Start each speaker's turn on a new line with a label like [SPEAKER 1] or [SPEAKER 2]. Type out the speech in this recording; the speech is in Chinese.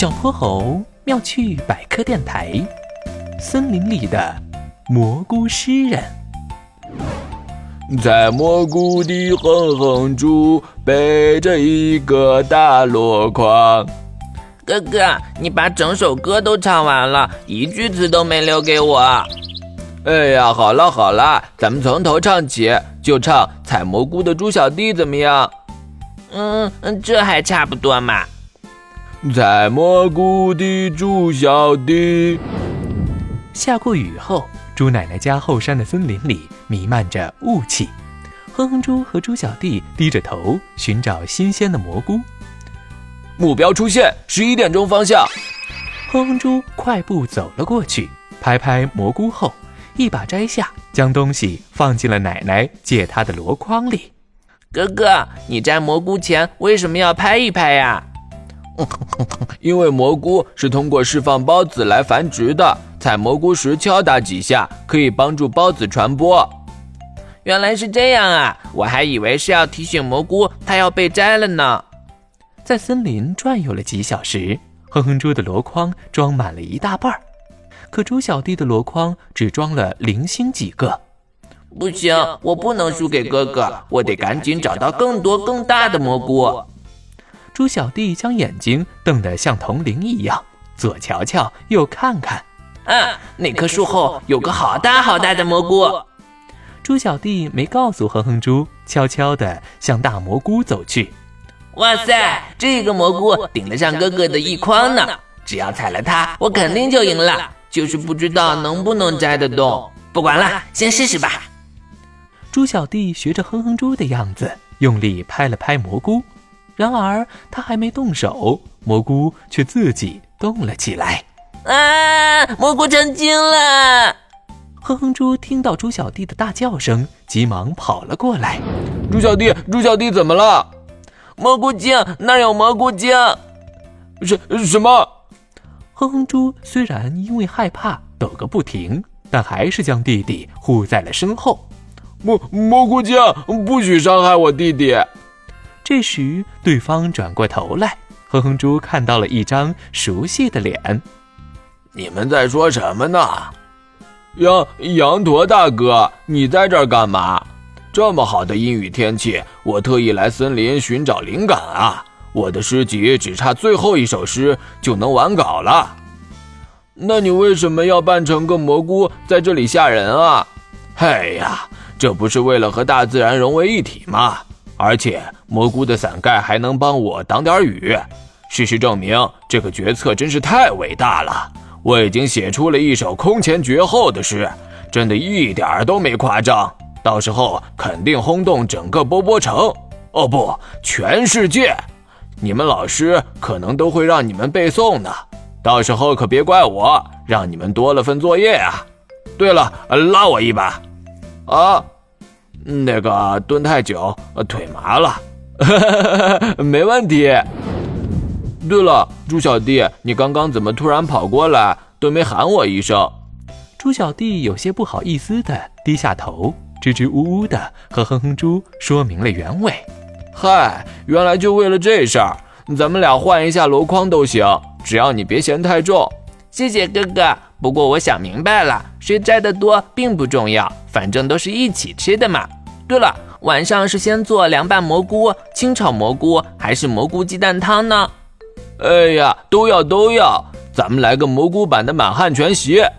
[SPEAKER 1] 小泼猴妙趣百科电台，森林里的蘑菇诗人。
[SPEAKER 2] 采蘑菇的哼哼猪背着一个大箩筐。
[SPEAKER 3] 哥哥，你把整首歌都唱完了，一句词都没留给我。
[SPEAKER 2] 哎呀，好了好了，咱们从头唱起，就唱采蘑菇的猪小弟怎么样？
[SPEAKER 3] 嗯，这还差不多嘛。
[SPEAKER 2] 采蘑菇的猪小弟。
[SPEAKER 1] 下过雨后，猪奶奶家后山的森林里弥漫着雾气。哼哼猪和猪小弟低着头寻找新鲜的蘑菇。
[SPEAKER 2] 目标出现，十一点钟方向。
[SPEAKER 1] 哼哼猪快步走了过去，拍拍蘑菇后，一把摘下，将东西放进了奶奶借他的箩筐里。
[SPEAKER 3] 哥哥，你摘蘑菇前为什么要拍一拍呀？
[SPEAKER 2] 因为蘑菇是通过释放孢子来繁殖的，采蘑菇时敲打几下可以帮助孢子传播。
[SPEAKER 3] 原来是这样啊，我还以为是要提醒蘑菇它要被摘了呢。
[SPEAKER 1] 在森林转悠了几小时，哼哼猪的箩筐装满了一大半儿，可猪小弟的箩筐只装了零星几个。
[SPEAKER 3] 不行，我不能输给哥哥，我得赶紧找到更多更大的蘑菇。
[SPEAKER 1] 猪小弟将眼睛瞪得像铜铃一样，左瞧瞧，右看看。
[SPEAKER 3] 啊，那棵树后有个好大好大的蘑菇。
[SPEAKER 1] 猪小弟没告诉哼哼猪，悄悄地向大蘑菇走去。
[SPEAKER 3] 哇塞，这个蘑菇顶得上哥哥的一筐呢！只要踩了它，我肯定就赢了。就是不知道能不能摘得动。不管了，先试试吧。
[SPEAKER 1] 猪小弟学着哼哼猪的样子，用力拍了拍蘑菇。然而他还没动手，蘑菇却自己动了起来。
[SPEAKER 3] 啊！蘑菇成精了！
[SPEAKER 1] 哼哼猪听到猪小弟的大叫声，急忙跑了过来。
[SPEAKER 2] 猪小弟，猪小弟怎么了？
[SPEAKER 3] 蘑菇精，那儿有蘑菇精！
[SPEAKER 2] 什什么？
[SPEAKER 1] 哼哼猪虽然因为害怕抖个不停，但还是将弟弟护在了身后。
[SPEAKER 2] 蘑蘑菇精，不许伤害我弟弟！
[SPEAKER 1] 这时，对方转过头来，哼哼猪看到了一张熟悉的脸。
[SPEAKER 2] 你们在说什么呢？羊羊驼大哥，你在这儿干嘛？这么好的阴雨天气，我特意来森林寻找灵感啊！我的诗集只差最后一首诗就能完稿了。那你为什么要扮成个蘑菇在这里吓人啊？哎呀，这不是为了和大自然融为一体吗？而且蘑菇的伞盖还能帮我挡点雨。事实证明，这个决策真是太伟大了。我已经写出了一首空前绝后的诗，真的一点儿都没夸张。到时候肯定轰动整个波波城，哦不，全世界。你们老师可能都会让你们背诵呢，到时候可别怪我，让你们多了份作业啊。对了，拉我一把。啊，那个蹲太久，腿麻了。没问题。对了，猪小弟，你刚刚怎么突然跑过来，都没喊我一声？
[SPEAKER 1] 猪小弟有些不好意思的低下头。支支吾吾的和哼哼猪说明了原委。
[SPEAKER 2] 嗨，原来就为了这事儿，咱们俩换一下箩筐都行，只要你别嫌太重。
[SPEAKER 3] 谢谢哥哥。不过我想明白了，谁摘的多并不重要，反正都是一起吃的嘛。对了，晚上是先做凉拌蘑菇、清炒蘑菇，还是蘑菇鸡蛋汤呢？
[SPEAKER 2] 哎呀，都要都要，咱们来个蘑菇版的满汉全席。